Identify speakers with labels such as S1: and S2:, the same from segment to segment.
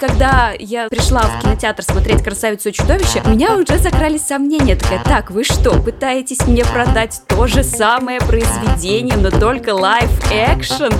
S1: Когда я пришла в кинотеатр смотреть «Красавицу и чудовище», у меня уже закрались сомнения. Такая, так, вы что, пытаетесь мне продать то же самое произведение, но только live-action?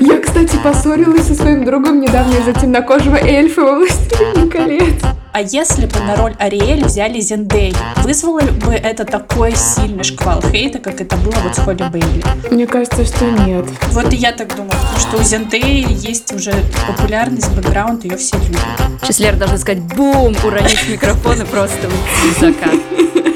S2: Я, кстати, поссорилась со своим другом недавно из-за темнокожего эльфа во «Властелине колец».
S3: А если бы на роль Ариэль взяли Зендею, вызвало бы это такой сильный шквал хейта, как это было вот с Холли Бейли?
S2: Мне кажется, что нет.
S3: Вот и я так думаю, потому что у Зендеи есть уже популярность, бэкграунд, ее все любят.
S1: Сейчас Лера должна сказать «бум!», уронить микрофон и просто уйти в закат.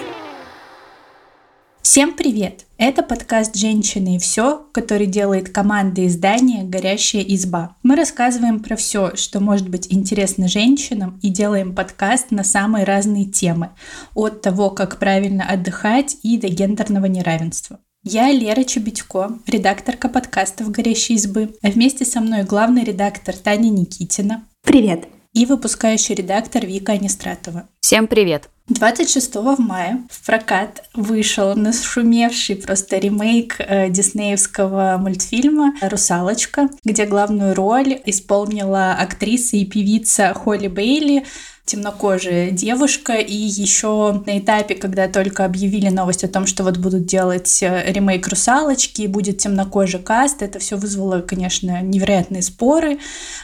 S3: Всем привет! Это подкаст «Женщины и все», который делает команда издания «Горящая изба». Мы рассказываем про все, что может быть интересно женщинам и делаем подкаст на самые разные темы. От того, как правильно отдыхать и до гендерного неравенства. Я Лера Чубитько, редакторка подкастов «Горящей избы», а вместе со мной главный редактор Таня Никитина.
S4: Привет!
S3: И выпускающий редактор Вика Анистратова.
S1: Всем привет!
S3: 26 мая в прокат вышел нашумевший просто ремейк э, диснеевского мультфильма «Русалочка», где главную роль исполнила актриса и певица Холли Бейли, темнокожая девушка, и еще на этапе, когда только объявили новость о том, что вот будут делать э, ремейк «Русалочки», и будет темнокожий каст, это все вызвало, конечно, невероятные споры.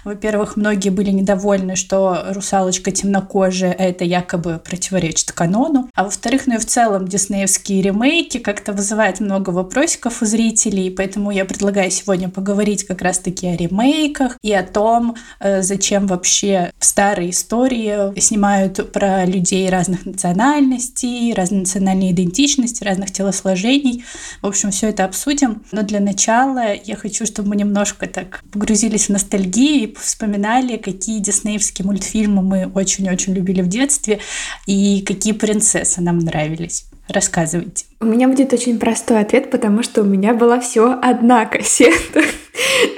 S3: Во-первых, многие были недовольны, что «Русалочка» темнокожая, это якобы противоречит канону. А во-вторых, ну и в целом диснеевские ремейки как-то вызывают много вопросиков у зрителей, поэтому я предлагаю сегодня поговорить как раз-таки о ремейках и о том, э, зачем вообще старые истории снимают про людей разных национальностей, разной национальной идентичности, разных телосложений. В общем, все это обсудим. Но для начала я хочу, чтобы мы немножко так погрузились в ностальгию и вспоминали, какие диснеевские мультфильмы мы очень-очень любили в детстве и какие принцессы нам нравились. Рассказывайте.
S2: У меня будет очень простой ответ, потому что у меня была всего одна кассета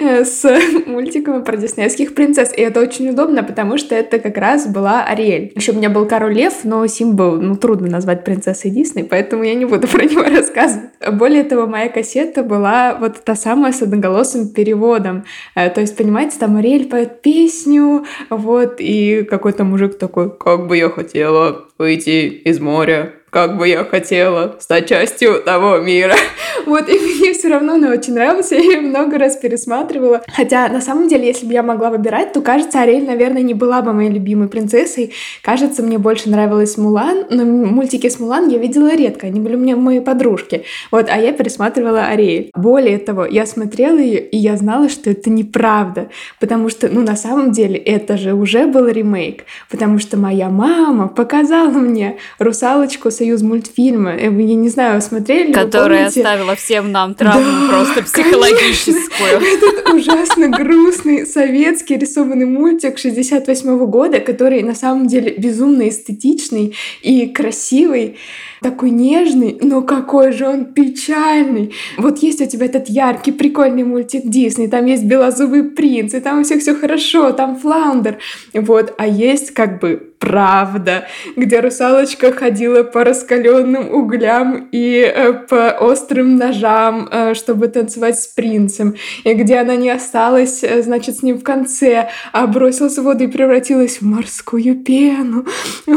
S2: с мультиками про диснеевских принцесс. И это очень удобно, потому что это как раз была Ариэль. Еще у меня был Король Лев, но Сим был, ну, трудно назвать принцессой Дисней, поэтому я не буду про него рассказывать. Более того, моя кассета была вот та самая с одноголосым переводом. Э, то есть, понимаете, там Ариэль поет песню, вот, и какой-то мужик такой, как бы я хотела выйти из моря, как бы я хотела стать частью того мира. Вот, и мне все равно она очень нравилась, я ее много раз пересматривала. Хотя, на самом деле, если бы я могла выбирать, то, кажется, Ариэль, наверное, не была бы моей любимой принцессой. Кажется, мне больше нравилась Мулан, но мультики с Мулан я видела редко, они были у меня мои подружки. Вот, а я пересматривала Ариэль. Более того, я смотрела ее, и я знала, что это неправда, потому что, ну, на самом деле, это же уже был ремейк, потому что моя мама показала мне «Русалочку» с союз мультфильма. Э, я не знаю, смотрели
S1: Которая оставила всем нам травму да, просто психологическую.
S2: Этот ужасно грустный советский рисованный мультик 68 года, который на самом деле безумно эстетичный и красивый такой нежный, но какой же он печальный. Вот есть у тебя этот яркий, прикольный мультик Дисней, там есть белозубый принц, и там у всех все хорошо, там флаундер. Вот, а есть как бы правда, где русалочка ходила по раскаленным углям и э, по острым ножам, э, чтобы танцевать с принцем, и где она не осталась, э, значит, с ним в конце, а бросилась в воду и превратилась в морскую пену.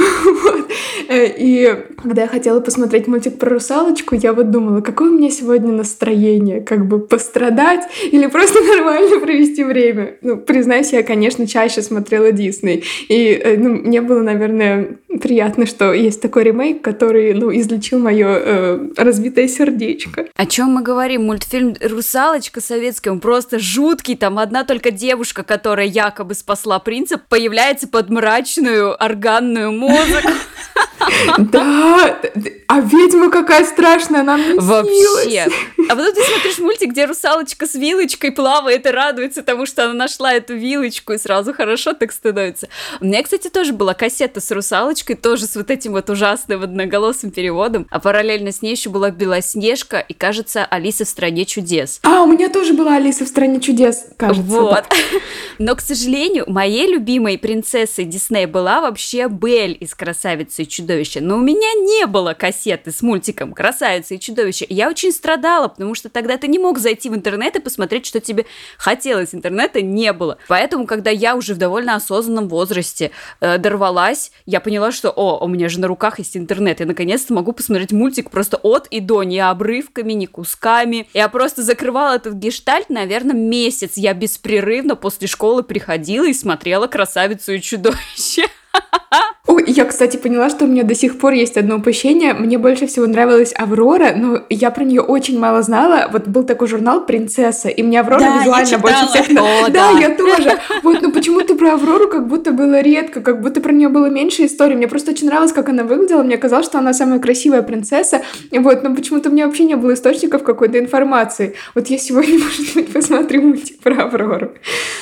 S2: И когда я хотела посмотреть мультик про русалочку, я вот думала, какое у меня сегодня настроение, как бы пострадать или просто нормально провести время. Ну, признаюсь, я, конечно, чаще смотрела Дисней, и ну, мне было, наверное, приятно, что есть такой ремейк, который, ну, излечил мое э, разбитое сердечко.
S1: О чем мы говорим? Мультфильм «Русалочка» советский, он просто жуткий. Там одна только девушка, которая якобы спасла принца, появляется под мрачную органную музыку.
S2: Да, а ведьма какая страшная, она мне
S1: Вообще. А потом ты смотришь мультик, где русалочка с вилочкой плавает и радуется тому, что она нашла эту вилочку, и сразу хорошо так становится. У меня, кстати, тоже была кассета с русалочкой, тоже с вот этим вот ужасным одноголосым переводом, а параллельно с ней еще была Белоснежка и, кажется, Алиса в стране чудес.
S2: А, у меня тоже была Алиса в стране чудес, кажется.
S1: Вот. Но, к сожалению, моей любимой принцессой Диснея была вообще Бель из «Красавицы и чудовищ чудовище. Но у меня не было кассеты с мультиком «Красавица и чудовище». Я очень страдала, потому что тогда ты не мог зайти в интернет и посмотреть, что тебе хотелось. Интернета не было. Поэтому, когда я уже в довольно осознанном возрасте э, дорвалась, я поняла, что, о, у меня же на руках есть интернет. Я наконец-то могу посмотреть мультик просто от и до, не обрывками, не кусками. Я просто закрывала этот гештальт, наверное, месяц. Я беспрерывно после школы приходила и смотрела «Красавицу и чудовище».
S2: Я, кстати, поняла, что у меня до сих пор есть одно упущение. Мне больше всего нравилась Аврора, но я про нее очень мало знала. Вот был такой журнал «Принцесса», и мне Аврора да, визуально больше всех... О, да, да, я тоже. Вот, но почему-то про Аврору как будто было редко, как будто про нее было меньше историй. Мне просто очень нравилось, как она выглядела. Мне казалось, что она самая красивая принцесса. Вот, но почему-то у меня вообще не было источников какой-то информации. Вот я сегодня, может быть, посмотрю мультик про Аврору.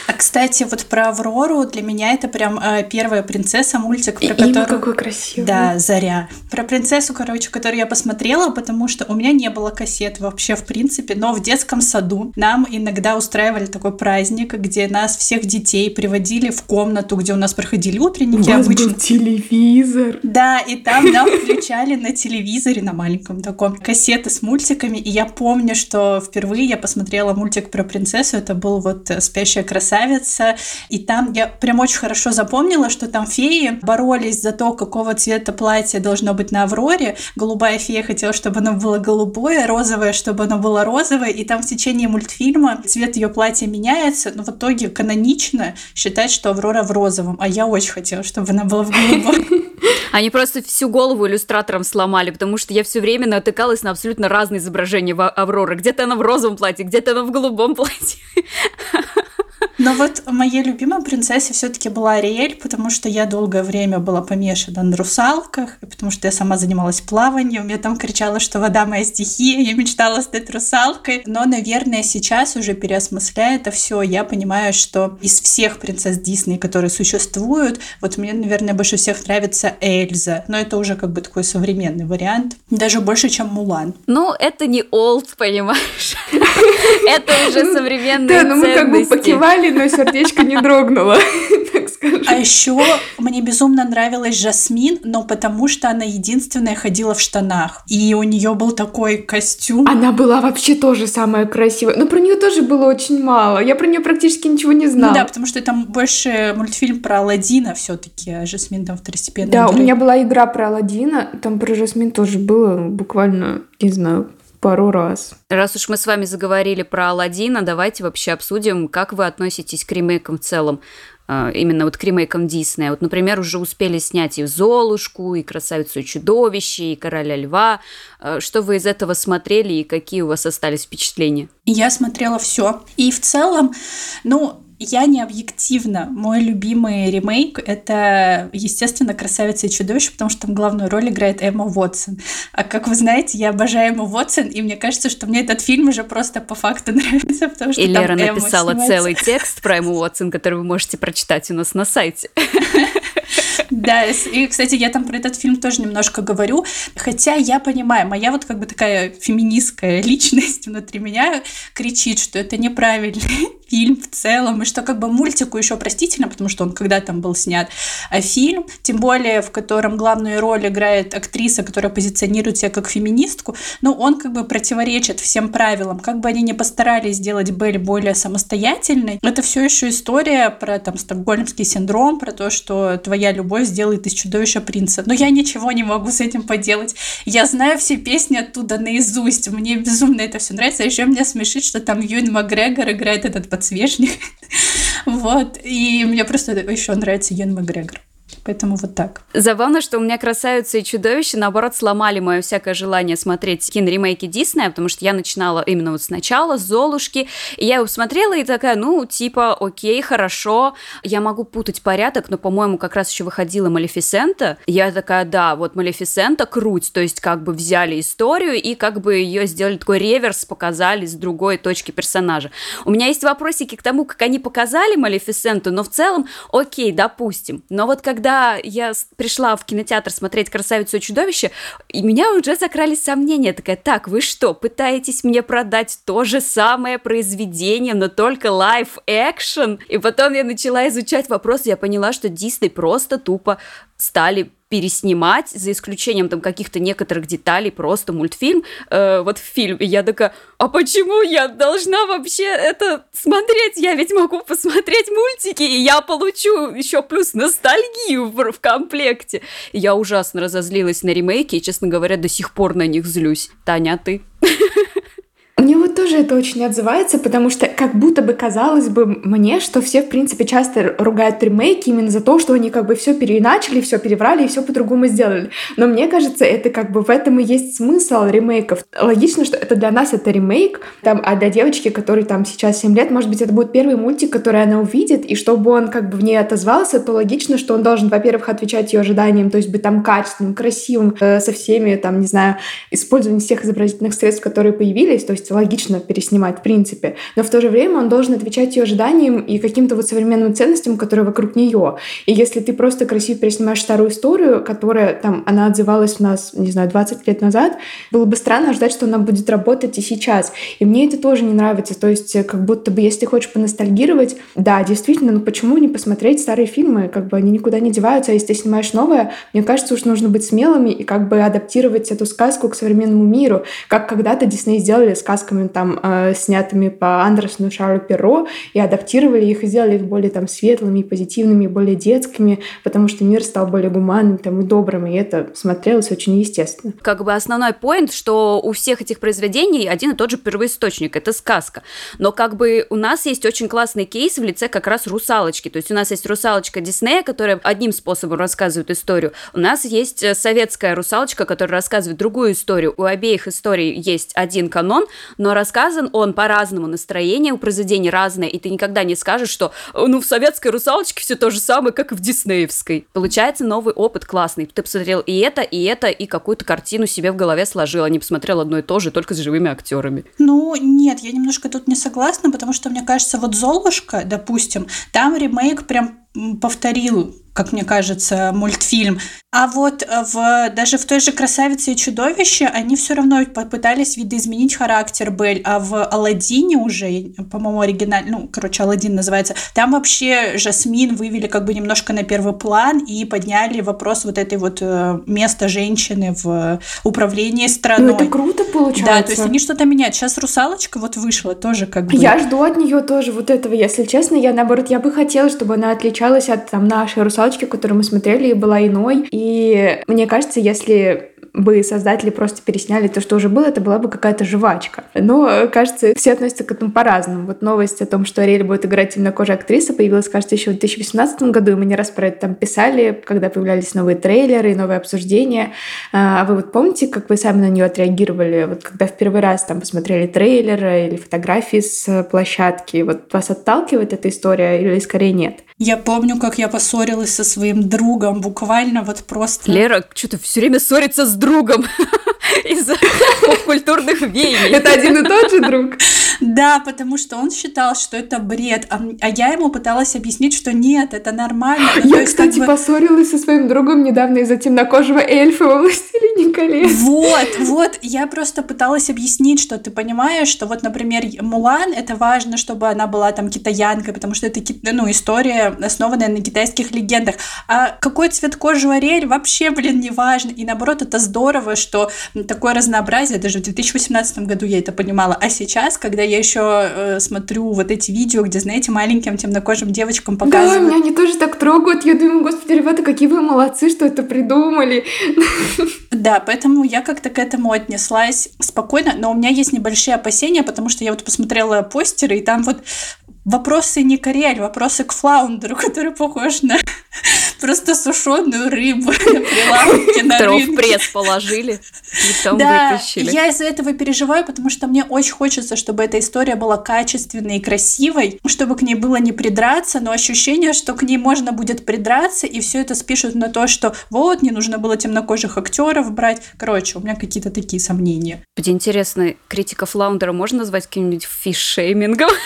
S3: А, кстати, вот про Аврору для меня это прям э, первая принцесса мультик,
S2: про который... какой красивый.
S3: Да, Заря. Про принцессу, короче, которую я посмотрела, потому что у меня не было кассет вообще, в принципе, но в детском саду нам иногда устраивали такой праздник, где нас, всех детей, приводили в комнату, где у нас проходили утренники.
S2: У вас обычно. был телевизор.
S3: Да, и там нам включали на телевизоре, на маленьком таком, кассеты с мультиками, и я помню, что впервые я посмотрела мультик про принцессу, это был вот «Спящая красавица», и там я прям очень хорошо запомнила, что там феи боролись за то, какого цвета платье должно быть на Авроре. Голубая фея хотела, чтобы оно было голубое, розовое, чтобы оно было розовое, и там в течение мультфильма цвет ее платья меняется, но в итоге канонично считать, что Аврора в розовом, а я очень хотела, чтобы она была в голубом.
S1: Они просто всю голову иллюстраторам сломали, потому что я все время натыкалась на абсолютно разные изображения Авроры. Где-то она в розовом платье, где-то она в голубом платье.
S3: Но вот моей любимой принцессе все-таки была Ариэль, потому что я долгое время была помешана на русалках, потому что я сама занималась плаванием, я там кричала, что вода моя стихия, я мечтала стать русалкой. Но, наверное, сейчас уже переосмысляя это все, я понимаю, что из всех принцесс Дисней, которые существуют, вот мне, наверное, больше всех нравится Эльза. Но это уже как бы такой современный вариант. Даже больше, чем Мулан.
S1: Ну, это не олд, понимаешь? Это уже современные Да,
S2: но мы как бы покивали, но сердечко не дрогнуло, так скажем.
S3: А еще мне безумно нравилась Жасмин, но потому что она единственная ходила в штанах. И у нее был такой костюм.
S2: Она была вообще тоже самая красивая. Но про нее тоже было очень мало. Я про нее практически ничего не знала.
S3: Ну да, потому что там больше мультфильм про Алладина все-таки, а Жасмин там второстепенная.
S2: Да, у меня была игра про Алладина, там про Жасмин тоже было буквально, не знаю, пару раз.
S1: Раз уж мы с вами заговорили про Алладина, давайте вообще обсудим, как вы относитесь к ремейкам в целом а, именно вот к ремейкам Диснея. Вот, например, уже успели снять и «Золушку», и «Красавицу и чудовище», и «Короля льва». А, что вы из этого смотрели и какие у вас остались впечатления?
S3: Я смотрела все. И в целом, ну, я не объективна. Мой любимый ремейк — это, естественно, «Красавица и чудовище», потому что там главную роль играет Эмма Уотсон. А как вы знаете, я обожаю Эмму Уотсон, и мне кажется, что мне этот фильм уже просто по факту нравится, потому что
S1: И
S3: там
S1: Лера
S3: Эмма
S1: написала
S3: снимается.
S1: целый текст про Эмму Уотсон, который вы можете прочитать у нас на сайте.
S3: Да, и, кстати, я там про этот фильм тоже немножко говорю, хотя я понимаю, моя вот как бы такая феминистская личность внутри меня кричит, что это неправильный фильм в целом, и что как бы мультику еще простительно, потому что он когда там был снят, а фильм, тем более в котором главную роль играет актриса, которая позиционирует себя как феминистку, ну, он как бы противоречит всем правилам, как бы они ни постарались сделать Белль более самостоятельной, это все еще история про там стокгольмский синдром, про то, что твоя любовь сделает из чудовища принца. Но я ничего не могу с этим поделать. Я знаю все песни оттуда наизусть. Мне безумно это все нравится. А еще меня смешит, что там Юэн Макгрегор играет этот подсвечник. вот. И мне просто еще нравится Юэн Макгрегор. Поэтому вот так.
S1: Забавно, что у меня «Красавица и чудовище», наоборот, сломали мое всякое желание смотреть киноремейки Диснея, потому что я начинала именно вот сначала с «Золушки», и я его смотрела и такая, ну, типа, окей, хорошо, я могу путать порядок, но, по-моему, как раз еще выходила «Малефисента», я такая, да, вот «Малефисента» круть, то есть как бы взяли историю и как бы ее сделали такой реверс, показали с другой точки персонажа. У меня есть вопросики к тому, как они показали «Малефисенту», но в целом, окей, допустим. Но вот когда я пришла в кинотеатр смотреть «Красавицу и чудовище», у меня уже закрались сомнения. Такая, так, вы что, пытаетесь мне продать то же самое произведение, но только live-action? И потом я начала изучать вопрос, и я поняла, что Дисней просто тупо стали переснимать, за исключением там каких-то некоторых деталей, просто мультфильм, э, вот в фильме. Я такая, а почему я должна вообще это смотреть? Я ведь могу посмотреть мультики, и я получу еще плюс ностальгию в, в комплекте. И я ужасно разозлилась на ремейки, и, честно говоря, до сих пор на них злюсь. Таня, а ты?
S2: Мне вот тоже это очень отзывается, потому что как будто бы казалось бы мне, что все, в принципе, часто ругают ремейки именно за то, что они как бы все переначали, все переврали и все по-другому сделали. Но мне кажется, это как бы в этом и есть смысл ремейков. Логично, что это для нас это ремейк, там, а для девочки, которой там сейчас 7 лет, может быть, это будет первый мультик, который она увидит, и чтобы он как бы в ней отозвался, то логично, что он должен, во-первых, отвечать ее ожиданиям, то есть быть там качественным, красивым, э, со всеми, там, не знаю, использованием всех изобразительных средств, которые появились, то есть логично переснимать в принципе, но в то же время он должен отвечать ее ожиданиям и каким-то вот современным ценностям, которые вокруг нее. И если ты просто красиво переснимаешь старую историю, которая там, она отзывалась у нас, не знаю, 20 лет назад, было бы странно ждать, что она будет работать и сейчас. И мне это тоже не нравится. То есть как будто бы, если ты хочешь поностальгировать, да, действительно, ну почему не посмотреть старые фильмы? Как бы они никуда не деваются, а если ты снимаешь новое, мне кажется, уж нужно быть смелыми и как бы адаптировать эту сказку к современному миру, как когда-то Дисней сделали сказку сказками, там, э, снятыми по Андерсону, Шарлю Перро, и адаптировали их, и сделали их более там светлыми, позитивными, более детскими, потому что мир стал более гуманным там, и добрым, и это смотрелось очень естественно.
S1: Как бы основной поинт, что у всех этих произведений один и тот же первоисточник, это сказка. Но как бы у нас есть очень классный кейс в лице как раз русалочки. То есть у нас есть русалочка Диснея, которая одним способом рассказывает историю. У нас есть э, советская русалочка, которая рассказывает другую историю. У обеих историй есть один канон, но рассказан он по-разному, настроение у произведений разное, и ты никогда не скажешь, что ну в советской русалочке все то же самое, как и в диснеевской. Получается новый опыт классный. Ты посмотрел и это, и это, и какую-то картину себе в голове сложил, а не посмотрел одно и то же, только с живыми актерами.
S3: Ну, нет, я немножко тут не согласна, потому что, мне кажется, вот «Золушка», допустим, там ремейк прям повторил как мне кажется, мультфильм. А вот в, даже в той же «Красавице и чудовище» они все равно попытались видоизменить характер Бель, а в «Аладдине» уже, по-моему, оригинальный, ну, короче, «Аладдин» называется, там вообще Жасмин вывели как бы немножко на первый план и подняли вопрос вот этой вот э, места женщины в управлении страной.
S2: Ну, это круто получается.
S3: Да, то есть они что-то меняют. Сейчас «Русалочка» вот вышла тоже как бы.
S2: Я жду от нее тоже вот этого, если честно. Я, наоборот, я бы хотела, чтобы она отличалась от там нашей «Русалочки», которую мы смотрели, была иной. И мне кажется, если бы создатели просто пересняли то, что уже было, это была бы какая-то жвачка. Но, кажется, все относятся к этому по-разному. Вот новость о том, что Ариэль будет играть темнокожая актриса, появилась, кажется, еще в 2018 году, и мы не раз про это там писали, когда появлялись новые трейлеры и новые обсуждения. А вы вот помните, как вы сами на нее отреагировали, вот когда в первый раз там посмотрели трейлеры или фотографии с площадки? Вот вас отталкивает эта история или скорее нет?
S3: Я помню, как я поссорилась со своим другом, буквально вот просто.
S1: Лера что-то все время ссорится с другом из-за культурных веяний.
S2: Это один и тот же друг?
S3: Да, потому что он считал, что это бред, а, а я ему пыталась объяснить, что нет, это нормально.
S2: Ну, я, есть, кстати, как бы... поссорилась со своим другом недавно из-за темнокожего эльфа во «Властелине колец».
S3: Вот, вот, я просто пыталась объяснить, что ты понимаешь, что вот, например, Мулан, это важно, чтобы она была там китаянкой, потому что это, ну, история, основанная на китайских легендах. А какой цвет кожи Ариэль вообще, блин, не важно. И наоборот, это здорово, что такое разнообразие, даже в 2018 году я это понимала. А сейчас, когда я еще э, смотрю вот эти видео, где, знаете, маленьким темнокожим девочкам показывают.
S2: Да, меня они тоже так трогают. Я думаю, господи, ребята, какие вы молодцы, что это придумали.
S3: Да, поэтому я как-то к этому отнеслась спокойно, но у меня есть небольшие опасения, потому что я вот посмотрела постеры, и там вот вопросы не к Ариэль, вопросы к Флаундеру, который похож на просто сушеную рыбу на прилавке на
S1: рынке. в пресс положили и там
S3: да,
S1: вытащили.
S3: я из-за этого переживаю, потому что мне очень хочется, чтобы эта история была качественной и красивой, чтобы к ней было не придраться, но ощущение, что к ней можно будет придраться, и все это спишут на то, что вот, не нужно было темнокожих актеров брать. Короче, у меня какие-то такие сомнения.
S1: Будет интересно, критика Флаундера можно назвать каким-нибудь фишеймингом?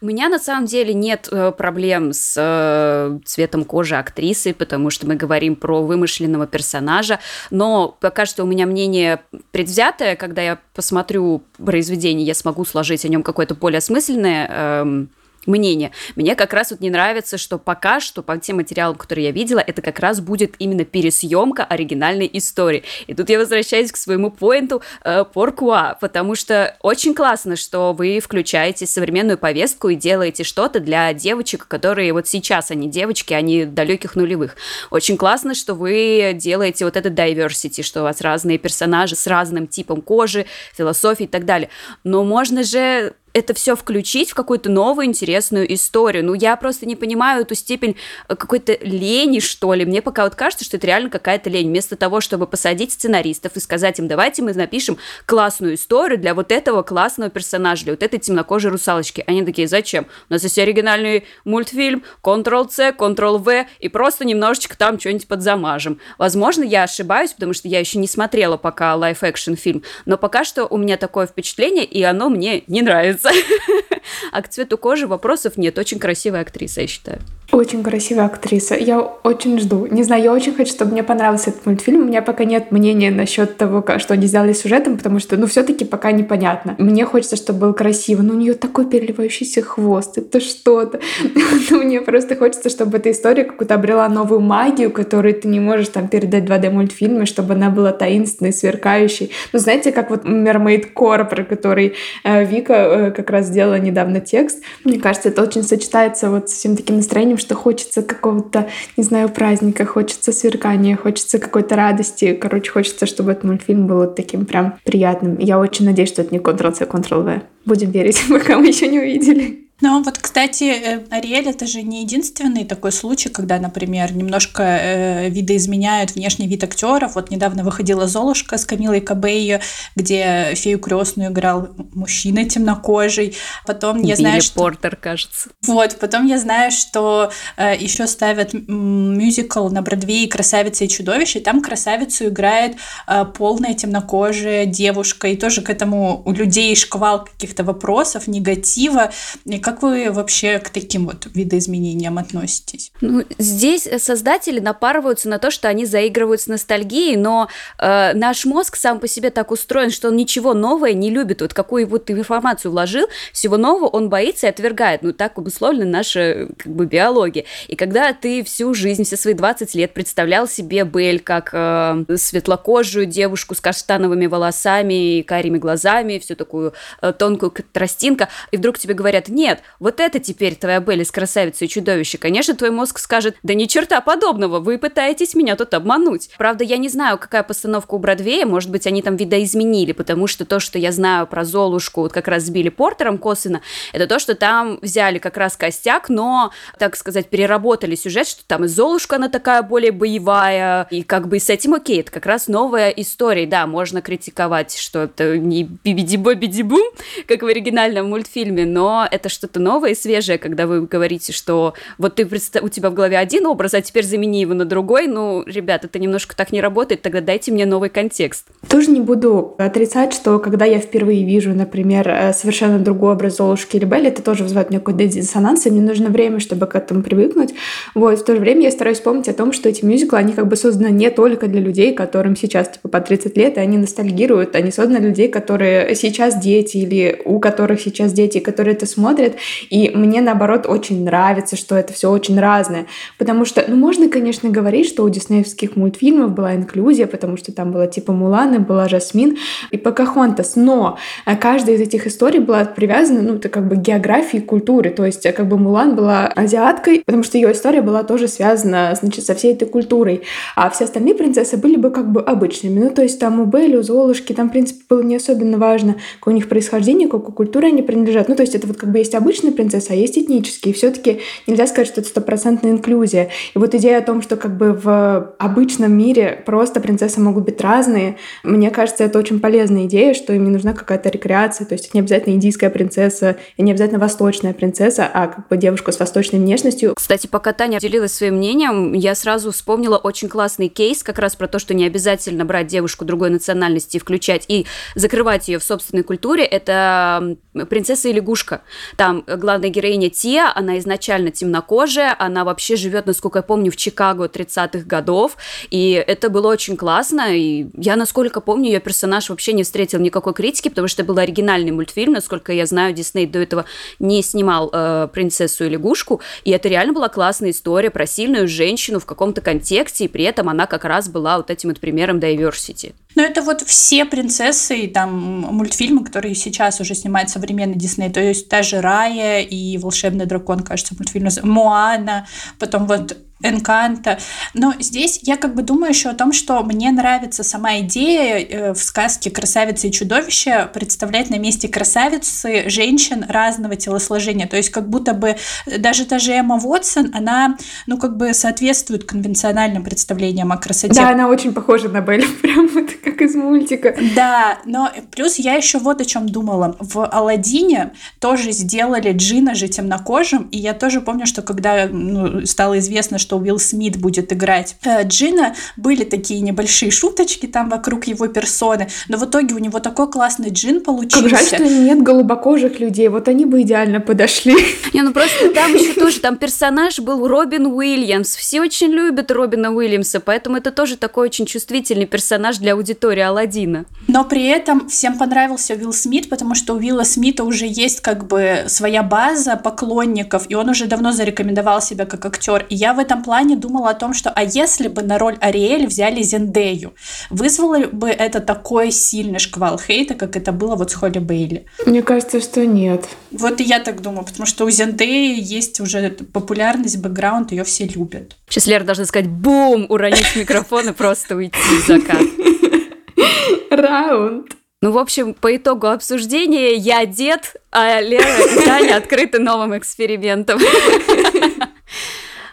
S1: У меня на самом деле нет э, проблем с э, цветом кожи актрисы, потому что мы говорим про вымышленного персонажа, но пока что у меня мнение предвзятое, когда я посмотрю произведение, я смогу сложить о нем какое-то более осмысленное э, мнение. Мне как раз вот не нравится, что пока что по тем материалам, которые я видела, это как раз будет именно пересъемка оригинальной истории. И тут я возвращаюсь к своему поинту э, Поркуа, потому что очень классно, что вы включаете современную повестку и делаете что-то для девочек, которые вот сейчас они девочки, они далеких нулевых. Очень классно, что вы делаете вот это diversity, что у вас разные персонажи с разным типом кожи, философии и так далее. Но можно же это все включить в какую-то новую интересную историю. Ну, я просто не понимаю эту степень э, какой-то лени, что ли. Мне пока вот кажется, что это реально какая-то лень. Вместо того, чтобы посадить сценаристов и сказать им, давайте мы напишем классную историю для вот этого классного персонажа, для вот этой темнокожей русалочки. Они такие, зачем? У нас есть оригинальный мультфильм, Ctrl-C, Ctrl-V, и просто немножечко там что-нибудь подзамажем. Возможно, я ошибаюсь, потому что я еще не смотрела пока live-action фильм, но пока что у меня такое впечатление, и оно мне не нравится А к цвету кожи вопросов нет. Очень красивая актриса, я считаю.
S2: Очень красивая актриса. Я очень жду. Не знаю, я очень хочу, чтобы мне понравился этот мультфильм. У меня пока нет мнения насчет того, что они сделали сюжетом, потому что, ну, все-таки пока непонятно. Мне хочется, чтобы был красиво. Но у нее такой переливающийся хвост. Это что-то. Ну, мне просто хочется, чтобы эта история какую-то обрела новую магию, которую ты не можешь там передать в 2D мультфильме, чтобы она была таинственной, сверкающей. Ну, знаете, как вот Mermaid Core, про который э, Вика э, как раз сделала недавно текст. Мне кажется, это очень сочетается вот с всем таким настроением, что хочется какого-то, не знаю, праздника, хочется сверкания, хочется какой-то радости. Короче, хочется, чтобы этот мультфильм был вот таким прям приятным. Я очень надеюсь, что это не Ctrl-C, Ctrl-V. Будем верить, пока мы еще не увидели.
S3: Ну вот, кстати, э, Ариэль это же не единственный такой случай, когда, например, немножко э, видоизменяют внешний вид актеров. Вот недавно выходила Золушка с Камилой Кабейо, где фею крестную играл мужчина темнокожий. Потом я
S1: Билли
S3: знаю, что...
S1: Портер, кажется.
S3: Вот, потом я знаю, что э, еще ставят мюзикл на Бродвее «Красавица и чудовище». Там красавицу играет э, полная темнокожая девушка. И тоже к этому у людей шквал каких-то вопросов, негатива. И как вы вообще к таким вот видоизменениям относитесь?
S1: Ну, здесь создатели напарываются на то, что они заигрывают с ностальгией, но э, наш мозг сам по себе так устроен, что он ничего новое не любит. Вот какую вот ты информацию вложил, всего нового он боится и отвергает. Ну, так обусловлена наша как бы биология. И когда ты всю жизнь, все свои 20 лет представлял себе Бель как э, светлокожую девушку с каштановыми волосами и карими глазами, всю такую э, тонкую тростинка, и вдруг тебе говорят, нет, нет, вот это теперь твоя Белли с красавицей и чудовище, конечно, твой мозг скажет, да ни черта подобного, вы пытаетесь меня тут обмануть. Правда, я не знаю, какая постановка у Бродвея, может быть, они там видоизменили, потому что то, что я знаю про Золушку, вот как раз с Билли Портером косвенно, это то, что там взяли как раз костяк, но, так сказать, переработали сюжет, что там и Золушка, она такая более боевая, и как бы с этим окей, это как раз новая история, да, можно критиковать, что это не бибиди-бобиди-бум, как в оригинальном мультфильме, но это что что-то новое свежее, когда вы говорите, что вот ты представ... у тебя в голове один образ, а теперь замени его на другой. Ну, ребят, это немножко так не работает, тогда дайте мне новый контекст.
S2: Тоже не буду отрицать, что когда я впервые вижу, например, э, совершенно другой образ Золушки или Белли, это тоже вызывает мне какой-то диссонанс, и мне нужно время, чтобы к этому привыкнуть. Вот, в то же время я стараюсь помнить о том, что эти мюзиклы, они как бы созданы не только для людей, которым сейчас типа по 30 лет, и они ностальгируют, они созданы для людей, которые сейчас дети, или у которых сейчас дети, которые это смотрят, и мне, наоборот, очень нравится, что это все очень разное. Потому что, ну, можно, конечно, говорить, что у диснеевских мультфильмов была инклюзия, потому что там была типа Мулана, была Жасмин и Покахонтас. Но э, каждая из этих историй была привязана, ну, это как бы географии, культуры. То есть, э, как бы Мулан была азиаткой, потому что ее история была тоже связана, значит, со всей этой культурой. А все остальные принцессы были бы как бы обычными. Ну, то есть, там у Белли, у Золушки, там, в принципе, было не особенно важно, какое у них происхождение, какой культуре они принадлежат. Ну, то есть, это вот как бы есть обычные обычные принцессы, а есть этнические. Все-таки нельзя сказать, что это стопроцентная инклюзия. И вот идея о том, что как бы в обычном мире просто принцессы могут быть разные, мне кажется, это очень полезная идея, что им не нужна какая-то рекреация. То есть не обязательно индийская принцесса и не обязательно восточная принцесса, а как бы девушка с восточной внешностью.
S1: Кстати, пока Таня делилась своим мнением, я сразу вспомнила очень классный кейс как раз про то, что не обязательно брать девушку другой национальности и включать и закрывать ее в собственной культуре. Это «Принцесса и лягушка». Там главная героиня Тия, она изначально темнокожая, она вообще живет, насколько я помню, в Чикаго 30-х годов, и это было очень классно, и я, насколько помню, ее персонаж вообще не встретил никакой критики, потому что это был оригинальный мультфильм, насколько я знаю, Дисней до этого не снимал э, «Принцессу и лягушку», и это реально была классная история про сильную женщину в каком-то контексте, и при этом она как раз была вот этим вот примером diversity.
S3: Ну, это вот все принцессы, там, мультфильмы, которые сейчас уже снимает современный Дисней. То есть та же Рая и Волшебный дракон, кажется, мультфильм. Моана, потом вот Энканта. Но здесь я как бы думаю еще о том, что мне нравится сама идея э, в сказке «Красавица и чудовище» представлять на месте красавицы женщин разного телосложения. То есть как будто бы даже та же Эмма Уотсон, она, ну, как бы соответствует конвенциональным представлениям о красоте.
S2: Да, она очень похожа на Белль, прям это как из мультика.
S3: Да, но плюс я еще вот о чем думала. В Алладине тоже сделали Джина же темнокожим, и я тоже помню, что когда ну, стало известно, что Уилл Смит будет играть э, Джина, были такие небольшие шуточки там вокруг его персоны, но в итоге у него такой классный Джин получился.
S2: Как жаль, что нет голубокожих людей, вот они бы идеально подошли.
S1: Не, ну просто там еще тоже, там персонаж был Робин Уильямс, все очень любят Робина Уильямса, поэтому это тоже такой очень чувствительный персонаж для аудитории Алладина.
S3: Но при этом всем понравился Уилл Смит, потому что у Уилла Смита уже есть как бы своя база поклонников, и он уже давно зарекомендовал себя как актер. И я в этом плане думала о том, что а если бы на роль Ариэль взяли Зендею, вызвало бы это такой сильный шквал хейта, как это было вот с Холли Бейли?
S2: Мне кажется, что нет.
S3: Вот и я так думаю, потому что у Зендеи есть уже популярность, бэкграунд, ее все любят.
S1: Сейчас Лера должна сказать «бум!», уронить микрофон и просто уйти в закат.
S2: Раунд.
S1: Ну, в общем, по итогу обсуждения я дед, а Лера и Таня открыты новым экспериментом.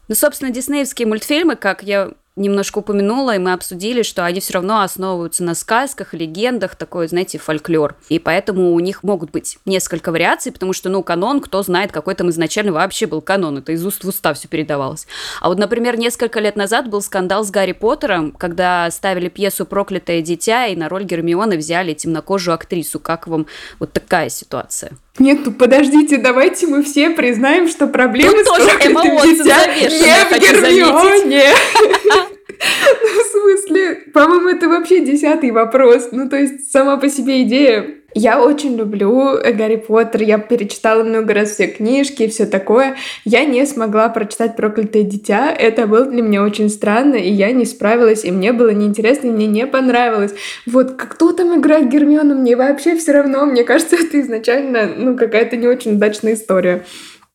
S1: Ну, собственно, диснеевские мультфильмы, как я немножко упомянула, и мы обсудили, что они все равно основываются на сказках, легендах, такой, знаете, фольклор. И поэтому у них могут быть несколько вариаций, потому что, ну, канон, кто знает, какой там изначально вообще был канон, это из уст в уста все передавалось. А вот, например, несколько лет назад был скандал с Гарри Поттером, когда ставили пьесу «Проклятое дитя», и на роль Гермионы взяли темнокожую актрису. Как вам вот такая ситуация?
S2: Нет, ну подождите, давайте мы все признаем, что проблемы
S1: Тут тоже Эмма
S2: дитя не в Гермионе. Ну, в смысле, по-моему, это вообще десятый вопрос. Ну, то есть, сама по себе идея я очень люблю Гарри Поттер, я перечитала много раз все книжки и все такое. Я не смогла прочитать «Проклятое дитя», это было для меня очень странно, и я не справилась, и мне было неинтересно, и мне не понравилось. Вот кто там играет Гермиону, мне вообще все равно, мне кажется, это изначально, ну, какая-то не очень удачная история.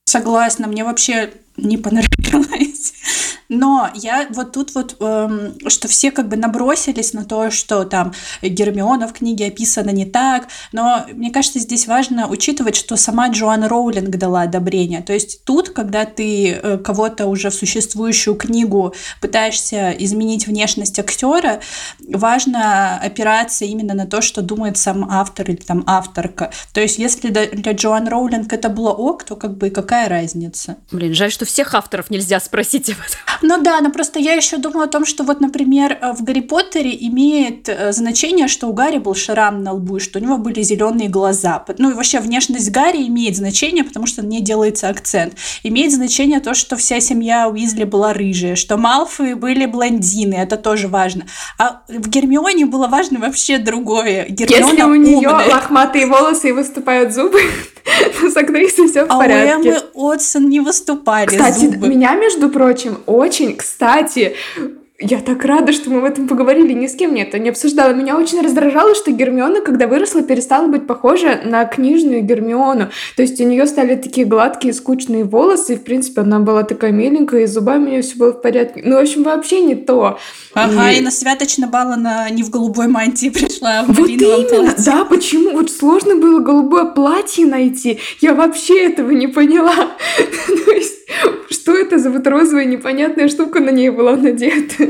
S3: Согласна, мне вообще не понравилось. Но я вот тут вот, эм, что все как бы набросились на то, что там Гермиона в книге описана не так, но мне кажется, здесь важно учитывать, что сама Джоан Роулинг дала одобрение. То есть тут, когда ты э, кого-то уже в существующую книгу пытаешься изменить внешность актера, важно опираться именно на то, что думает сам автор или там авторка. То есть если для Джоан Роулинг это было ок, то как бы какая разница?
S1: Блин, жаль, что всех авторов нельзя спросить об этом.
S3: Ну да, но просто я еще думаю о том, что вот, например, э, в Гарри Поттере имеет э, значение, что у Гарри был шрам на лбу, и что у него были зеленые глаза. Ну и вообще внешность Гарри имеет значение, потому что на ней делается акцент. Имеет значение то, что вся семья Уизли была рыжая, что Малфы были блондины, это тоже важно. А в Гермионе было важно вообще другое. Гермиона
S2: Если у нее лохматые волосы и выступают зубы, с актрисой все в порядке.
S3: А у Эммы Отсон не выступали
S2: Кстати,
S3: зубы.
S2: меня, между прочим, очень, кстати, я так рада, что мы об этом поговорили, ни с кем мне это не обсуждала. Меня очень раздражало, что Гермиона, когда выросла, перестала быть похожа на книжную Гермиону. То есть у нее стали такие гладкие, скучные волосы, и, в принципе, она была такая миленькая, и с зубами у нее все было в порядке. Ну, в общем, вообще не то.
S3: Ага, и, и на святочно бала на не в голубой мантии пришла, а в
S2: вот именно, платье. Да, почему? Вот сложно было голубое платье найти. Я вообще этого не поняла. То есть что это за вот розовая непонятная штука на ней была надета?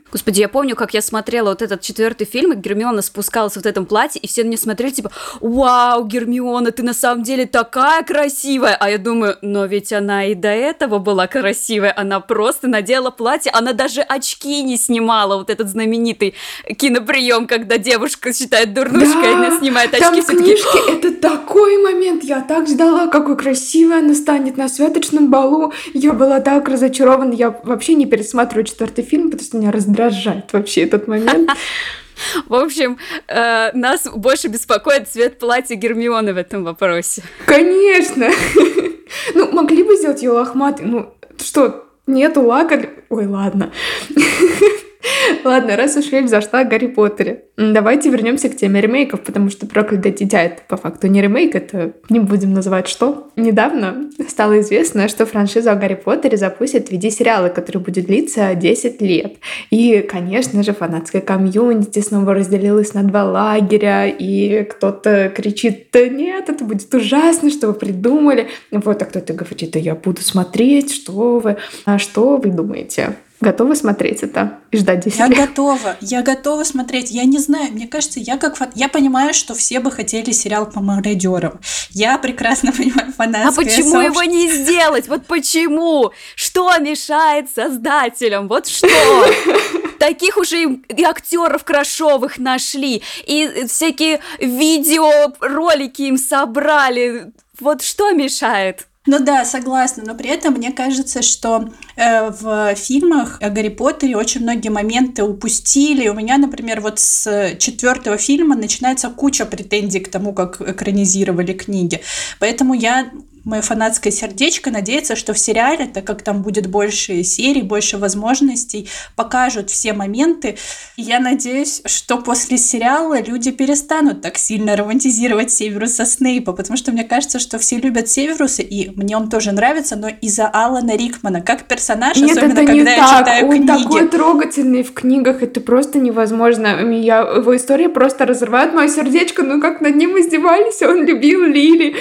S1: Господи, я помню, как я смотрела вот этот четвертый фильм, и Гермиона спускалась в вот этом платье, и все на нее смотрели, типа, вау, Гермиона, ты на самом деле такая красивая. А я думаю, но ведь она и до этого была красивая, она просто надела платье, она даже очки не снимала, вот этот знаменитый киноприем, когда девушка считает дурнушкой, да, она снимает очки.
S2: Там в книжке это такой момент, я так ждала, какой красивой она станет на святочном балу. Я была так разочарована, я вообще не пересматриваю четвертый фильм, потому что меня раздражает раздражает вообще этот момент.
S1: В общем, э, нас больше беспокоит цвет платья Гермионы в этом вопросе.
S2: Конечно! Ну, могли бы сделать ее лохматой. Ну, что, нету лака? Ой, ладно. Ладно, раз уж речь зашла о Гарри Поттере, давайте вернемся к теме ремейков, потому что «Проклятое дитя» — это по факту не ремейк, это не будем называть что. Недавно стало известно, что франшизу о Гарри Поттере запустят в виде сериала, который будет длиться 10 лет. И, конечно же, фанатская комьюнити снова разделилась на два лагеря, и кто-то кричит, да нет, это будет ужасно, что вы придумали. Вот, а кто-то говорит, да я буду смотреть, что вы, а что вы думаете? Готовы смотреть это и ждать 10
S3: Я готова, я готова смотреть. Я не знаю, мне кажется, я как фан... Я понимаю, что все бы хотели сериал по мародерам. Я прекрасно понимаю фанатское
S1: А почему сообщество. его не сделать? Вот почему? Что мешает создателям? Вот что? Таких уже и актеров крашовых нашли, и всякие видеоролики им собрали. Вот что мешает?
S3: Ну да, согласна, но при этом мне кажется, что в фильмах о Гарри Поттере очень многие моменты упустили. У меня, например, вот с четвертого фильма начинается куча претензий к тому, как экранизировали книги. Поэтому я мое фанатское сердечко надеется, что в сериале, так как там будет больше серий, больше возможностей, покажут все моменты. И я надеюсь, что после сериала люди перестанут так сильно романтизировать Северуса Снейпа, потому что мне кажется, что все любят Северуса, и мне он тоже нравится, но из-за Алана Рикмана, как персонаж,
S2: Нет,
S3: особенно
S2: это
S3: когда
S2: не
S3: я
S2: так.
S3: читаю
S2: он
S3: книги.
S2: такой трогательный в книгах, это просто невозможно. Я, его история просто разрывает мое сердечко, ну как над ним издевались, он любил Лили.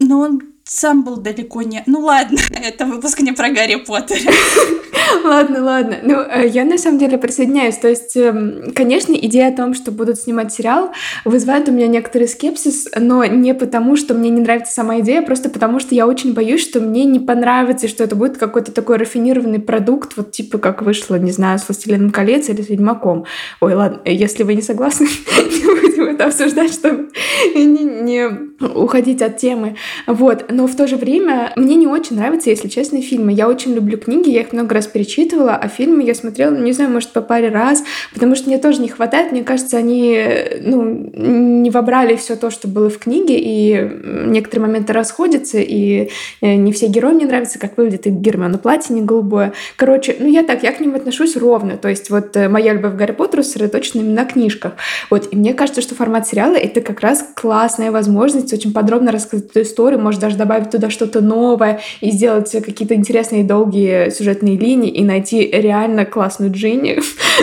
S3: Но он сам был далеко не... Ну ладно, это выпуск не про Гарри Поттера.
S2: Ладно, ладно. Ну, э, я на самом деле присоединяюсь. То есть, эм, конечно, идея о том, что будут снимать сериал, вызывает у меня некоторый скепсис, но не потому, что мне не нравится сама идея, просто потому, что я очень боюсь, что мне не понравится, что это будет какой-то такой рафинированный продукт, вот типа как вышло, не знаю, с «Властелином колец» или с «Ведьмаком». Ой, ладно, если вы не согласны, не будем это обсуждать, чтобы не, не уходить от темы. Вот. Но в то же время мне не очень нравятся, если честно, фильмы. Я очень люблю книги, я их много раз перечитывала, а фильмы я смотрела, ну, не знаю, может, по паре раз, потому что мне тоже не хватает. Мне кажется, они ну, не вобрали все то, что было в книге, и некоторые моменты расходятся, и э, не все герои мне нравятся, как выглядит и Гермиона платье не голубое. Короче, ну я так, я к ним отношусь ровно. То есть вот э, моя любовь к Гарри Поттеру сосредоточена именно на книжках. Вот, и мне кажется, что формат сериала — это как раз классная возможность очень подробно рассказать эту историю, может даже добавить туда что-то новое и сделать какие-то интересные долгие сюжетные линии и найти реально классную Джинни.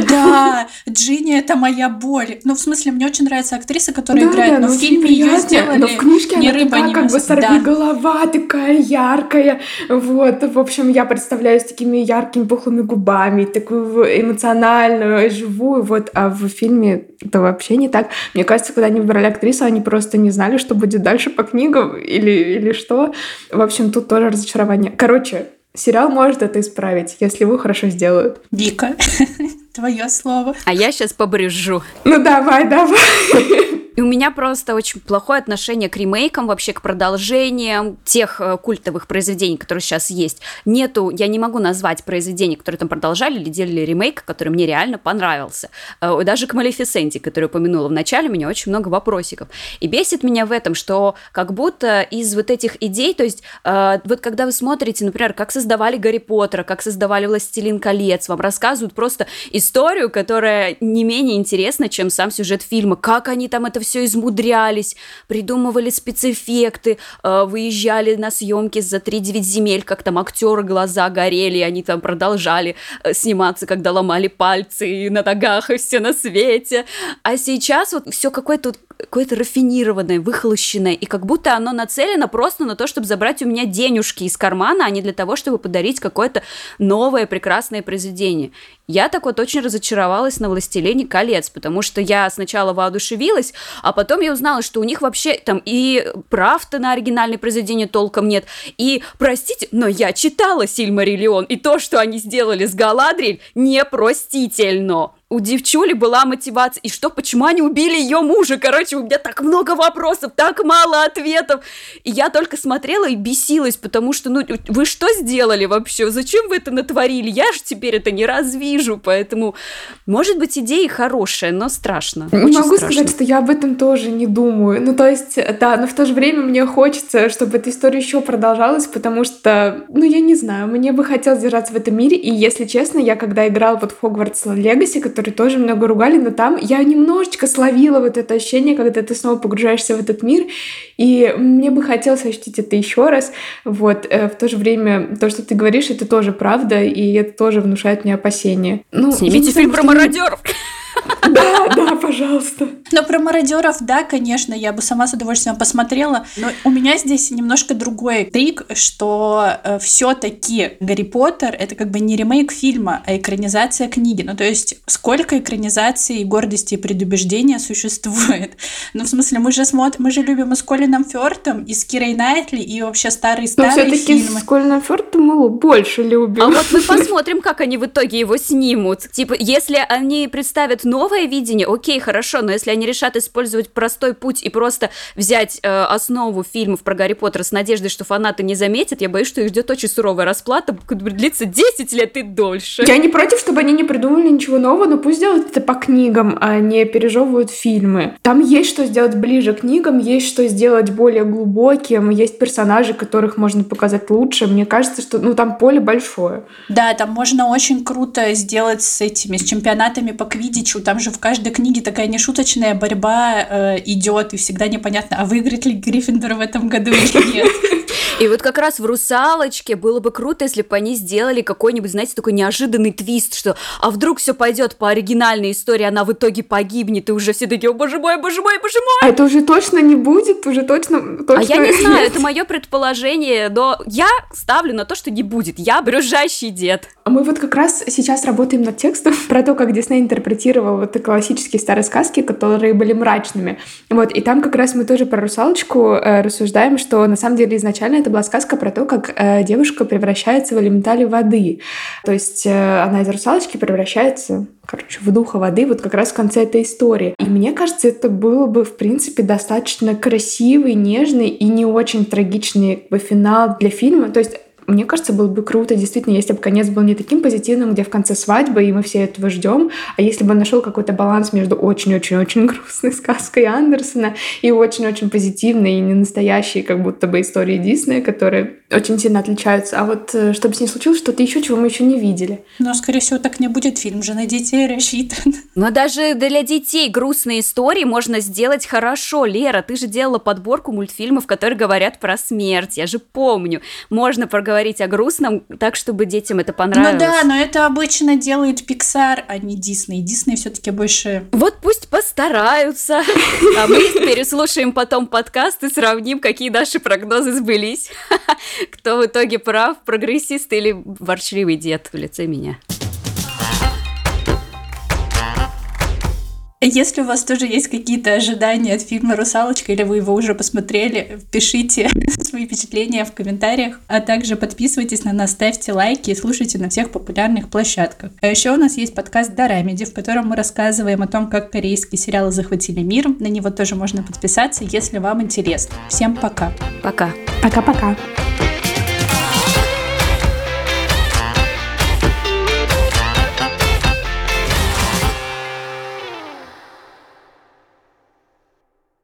S3: Да, Джинни — это моя боль. Ну, в смысле, мне очень нравится актриса, которая да, играет, да, но ну, в фильме ее сделали
S2: Но в книжке не она рыба, такая, не как бы сорви да. голова, такая яркая. Вот, в общем, я представляю с такими яркими пухлыми губами, такую эмоциональную, живую, вот, а в фильме это вообще не так. Мне кажется, когда они выбирали актрису, они просто не знали, что будет дальше по книгам или, или что. В общем, тут тоже разочарование. Короче, сериал может это исправить, если его хорошо сделают.
S3: Вика, твое слово.
S1: А я сейчас побрежу.
S2: Ну давай, давай.
S1: И у меня просто очень плохое отношение к ремейкам, вообще к продолжениям тех э, культовых произведений, которые сейчас есть. Нету, я не могу назвать произведения, которые там продолжали или делали ремейк, который мне реально понравился. Э, даже к Малефисенте, который упомянула в начале, у меня очень много вопросиков. И бесит меня в этом, что как будто из вот этих идей, то есть э, вот когда вы смотрите, например, как создавали Гарри Поттера, как создавали Властелин колец, вам рассказывают просто историю, которая не менее интересна, чем сам сюжет фильма, как они там это все измудрялись, придумывали спецэффекты, э, выезжали на съемки за 3-9 земель, как там актеры глаза горели, они там продолжали э, сниматься, когда ломали пальцы и на ногах, и все на свете. А сейчас вот все какое-то какое-то рафинированное, выхолощенное, и как будто оно нацелено просто на то, чтобы забрать у меня денежки из кармана, а не для того, чтобы подарить какое-то новое прекрасное произведение. Я так вот очень разочаровалась на «Властелине колец», потому что я сначала воодушевилась, а потом я узнала, что у них вообще там и прав-то на оригинальное произведение толком нет, и, простите, но я читала «Сильмариллион», и то, что они сделали с Галадриэль, непростительно у девчули была мотивация. И что, почему они убили ее мужа? Короче, у меня так много вопросов, так мало ответов. И я только смотрела и бесилась, потому что, ну, вы что сделали вообще? Зачем вы это натворили? Я же теперь это не развижу, поэтому, может быть, идея хорошая, но страшно.
S2: Не Очень могу страшно. сказать, что я об этом тоже не думаю. Ну, то есть, да, но в то же время мне хочется, чтобы эта история еще продолжалась, потому что, ну, я не знаю, мне бы хотелось держаться в этом мире, и, если честно, я когда играла вот в Хогвартс Легаси, который которые тоже много ругали, но там я немножечко словила вот это ощущение, когда ты снова погружаешься в этот мир, и мне бы хотелось ощутить это еще раз. Вот, э, в то же время, то, что ты говоришь, это тоже правда, и это тоже внушает мне опасения.
S1: Ну, Снимите фильм про мародеров!
S2: Да, да, пожалуйста.
S3: Но про мародеров, да, конечно, я бы сама с удовольствием посмотрела. Но у меня здесь немножко другой трик, что э, все-таки Гарри Поттер это как бы не ремейк фильма, а экранизация книги. Ну, то есть, сколько экранизаций гордости и предубеждения существует? Ну, в смысле, мы же смотрим, мы же любим и с Колином Фёртом, и с Кирой Найтли, и вообще старые-старые
S2: Но
S3: все-таки
S2: с Колином Фёртом мы больше любим.
S1: А вот мы посмотрим, как они в итоге его снимут. Типа, если они представят новое видение, окей, хорошо, но если они решат использовать простой путь и просто взять э, основу фильмов про Гарри Поттера с надеждой, что фанаты не заметят, я боюсь, что их ждет очень суровая расплата, которая длится 10 лет и дольше.
S2: Я не против, чтобы они не придумали ничего нового, но пусть делают это по книгам, а не пережевывают фильмы. Там есть что сделать ближе к книгам, есть что сделать более глубоким, есть персонажи, которых можно показать лучше. Мне кажется, что ну там поле большое.
S3: Да, там можно очень круто сделать с этими, с чемпионатами по квидичу. Там же в каждой книге такая нешуточная борьба э, идет, и всегда непонятно, а выиграет ли Гриффиндор в этом году или нет.
S1: И вот как раз в «Русалочке» было бы круто, если бы они сделали какой-нибудь, знаете, такой неожиданный твист, что а вдруг все пойдет по оригинальной истории, она в итоге погибнет, и уже все такие, о боже мой, боже мой, боже мой.
S2: А это уже точно не будет, уже точно, точно...
S1: А я не знаю, это мое предположение, но я ставлю на то, что не будет. Я брюзжащий дед.
S2: А мы вот как раз сейчас работаем над текстом про то, как Дисней интерпретировал вот классические старые сказки, которые были мрачными. Вот, и там как раз мы тоже про русалочку э, рассуждаем, что на самом деле изначально это была сказка про то, как э, девушка превращается в элементали воды. То есть э, она из русалочки превращается короче, в духа воды вот как раз в конце этой истории. И мне кажется, это было бы, в принципе, достаточно красивый, нежный и не очень трагичный бы, финал для фильма. То есть мне кажется, было бы круто, действительно, если бы конец был не таким позитивным, где в конце свадьбы, и мы все этого ждем, а если бы он нашел какой-то баланс между очень-очень-очень грустной сказкой Андерсона и очень-очень позитивной и не настоящей, как будто бы истории Диснея, которые очень сильно отличаются. А вот э, чтобы с ней случилось что-то еще, чего мы еще не видели.
S3: Но, скорее всего, так не будет. Фильм же на детей рассчитан.
S1: Но даже для детей грустные истории можно сделать хорошо. Лера, ты же делала подборку мультфильмов, которые говорят про смерть. Я же помню. Можно проговорить говорить о грустном, так, чтобы детям это понравилось.
S3: Ну да, но это обычно делает Pixar, а не Disney. Disney все-таки больше...
S1: Вот пусть постараются. А мы переслушаем потом подкаст и сравним, какие наши прогнозы сбылись. Кто в итоге прав, прогрессист или ворчливый дед в лице меня.
S3: Если у вас тоже есть какие-то ожидания от фильма «Русалочка» или вы его уже посмотрели, пишите свои впечатления в комментариях, а также подписывайтесь на нас, ставьте лайки и слушайте на всех популярных площадках. А еще у нас есть подкаст «Дорамеди», в котором мы рассказываем о том, как корейские сериалы захватили мир. На него тоже можно подписаться, если вам интересно. Всем пока.
S1: Пока.
S2: Пока-пока.